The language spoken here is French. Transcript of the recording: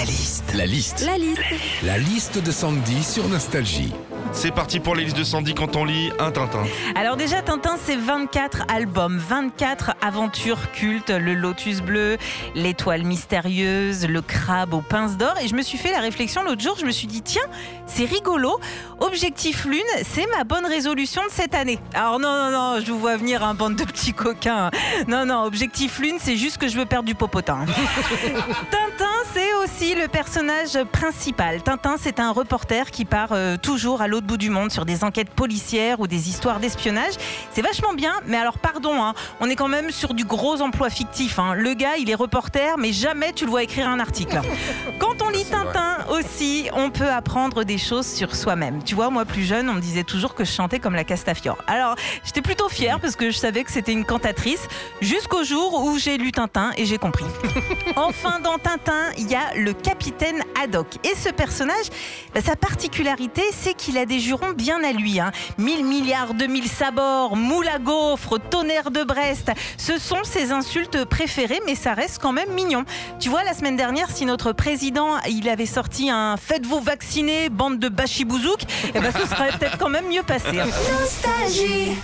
La liste. La liste. La liste. La liste de Sandy sur Nostalgie. C'est parti pour les listes de Sandy quand on lit un Tintin. Alors déjà, Tintin, c'est 24 albums, 24 aventures cultes, le lotus bleu, l'étoile mystérieuse, le crabe aux pinces d'or. Et je me suis fait la réflexion l'autre jour, je me suis dit, tiens, c'est rigolo. Objectif Lune, c'est ma bonne résolution de cette année. Alors non, non, non, je vous vois venir un bande de petits coquins. Non, non, Objectif Lune, c'est juste que je veux perdre du popotin. Tintin, aussi le personnage principal. Tintin, c'est un reporter qui part euh, toujours à l'autre bout du monde sur des enquêtes policières ou des histoires d'espionnage. C'est vachement bien, mais alors pardon, hein, on est quand même sur du gros emploi fictif. hein. Le gars, il est reporter, mais jamais tu le vois écrire un article. Quand on lit Tintin aussi, on peut apprendre des choses sur soi-même. Tu vois, moi plus jeune, on me disait toujours que je chantais comme la Castafiore. Alors, j'étais plutôt fière parce que je savais que c'était une cantatrice jusqu'au jour où j'ai lu Tintin et j'ai compris. Enfin, dans Tintin, il y a le capitaine Haddock. Et ce personnage, bah, sa particularité, c'est qu'il a des jurons bien à lui. Hein. 1000 milliards mille sabords, moule à gaufres, tonnerre de Brest. Ce sont ses insultes préférées, mais ça reste quand même mignon. Tu vois, la semaine dernière, si notre président, il avait sorti un Faites-vous vacciner, bande de bachibouzouk, eh ben, ce serait peut-être quand même mieux passé. hein. Nostalgie.